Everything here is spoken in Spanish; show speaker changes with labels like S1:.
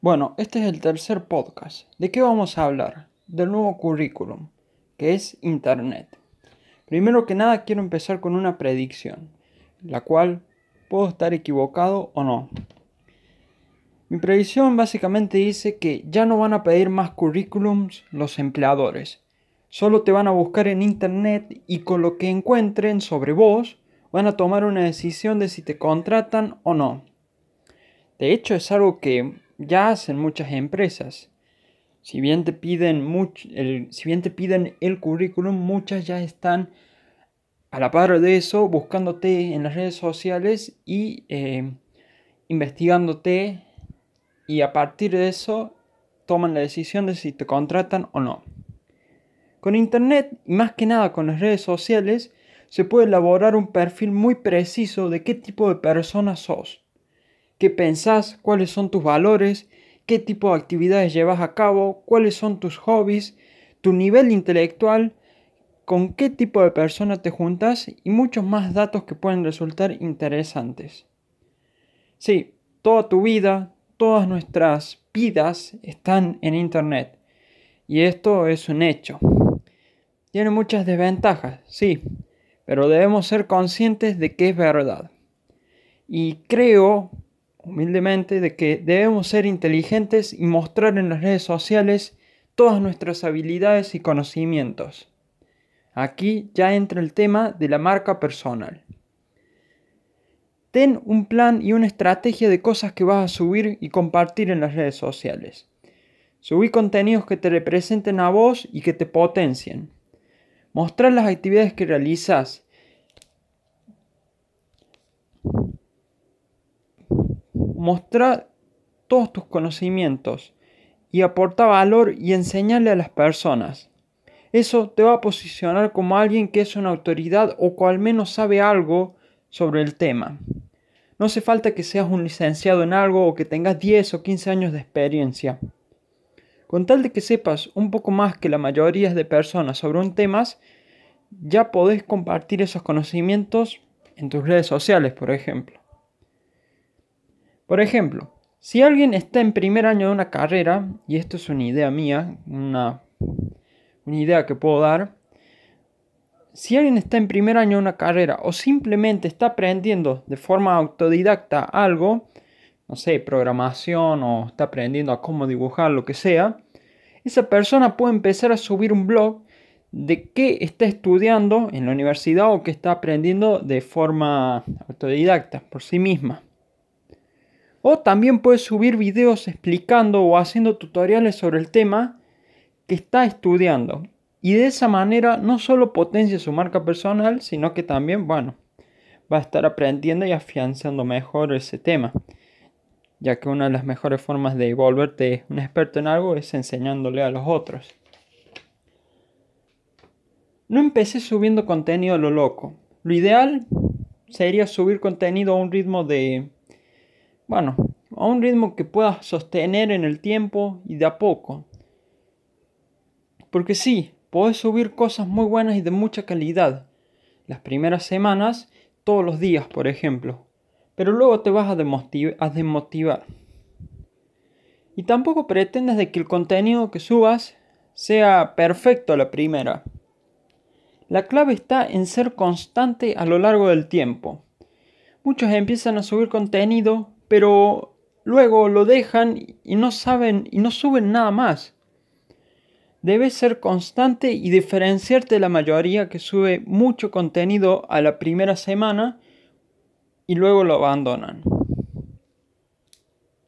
S1: Bueno, este es el tercer podcast. ¿De qué vamos a hablar? Del nuevo currículum, que es Internet. Primero que nada quiero empezar con una predicción, la cual puedo estar equivocado o no. Mi predicción básicamente dice que ya no van a pedir más currículums los empleadores. Solo te van a buscar en Internet y con lo que encuentren sobre vos van a tomar una decisión de si te contratan o no. De hecho es algo que ya hacen muchas empresas. Si bien te piden, el, si bien te piden el currículum, muchas ya están a la par de eso buscándote en las redes sociales y eh, investigándote y a partir de eso toman la decisión de si te contratan o no. Con Internet más que nada con las redes sociales se puede elaborar un perfil muy preciso de qué tipo de persona sos qué pensás, cuáles son tus valores, qué tipo de actividades llevas a cabo, cuáles son tus hobbies, tu nivel intelectual, con qué tipo de persona te juntas y muchos más datos que pueden resultar interesantes. Sí, toda tu vida, todas nuestras vidas están en Internet. Y esto es un hecho. Tiene muchas desventajas, sí, pero debemos ser conscientes de que es verdad. Y creo humildemente de que debemos ser inteligentes y mostrar en las redes sociales todas nuestras habilidades y conocimientos. Aquí ya entra el tema de la marca personal. Ten un plan y una estrategia de cosas que vas a subir y compartir en las redes sociales. Subí contenidos que te representen a vos y que te potencien. Mostrar las actividades que realizas mostrar todos tus conocimientos y aporta valor y enseñarle a las personas. Eso te va a posicionar como alguien que es una autoridad o que al menos sabe algo sobre el tema. No hace falta que seas un licenciado en algo o que tengas 10 o 15 años de experiencia. Con tal de que sepas un poco más que la mayoría de personas sobre un tema, ya podés compartir esos conocimientos en tus redes sociales, por ejemplo. Por ejemplo, si alguien está en primer año de una carrera, y esto es una idea mía, una, idea que puedo dar, si alguien está en primer año de una carrera o simplemente está aprendiendo de forma autodidacta algo, no sé, programación o está aprendiendo a cómo dibujar, lo que sea, esa persona puede empezar a subir un blog de qué está estudiando en la universidad o que está aprendiendo de forma autodidacta por sí misma. O también puedes subir videos explicando o haciendo tutoriales sobre el tema que está estudiando. Y de esa manera no solo potencia su marca personal, sino que también, bueno, va a estar aprendiendo y afianzando mejor ese tema. Ya que una de las mejores formas de volverte un experto en algo es enseñándole a los otros. No empecé subiendo contenido a lo loco. Lo ideal sería subir contenido a un ritmo de bueno, a un ritmo que puedas sostener en el tiempo y de a poco. Porque sí, puedes subir cosas muy buenas y de mucha calidad. Las primeras semanas, todos los días, por ejemplo. Pero luego te vas a, desmotivar. Y tampoco pretendes de que el contenido que subas sea perfecto a la primera. La clave está en ser constante a lo largo del tiempo. Muchos empiezan a subir contenido pero luego lo dejan y no saben y no suben nada más. Debes ser constante y diferenciarte de la mayoría que sube mucho contenido a la primera semana y luego lo abandonan.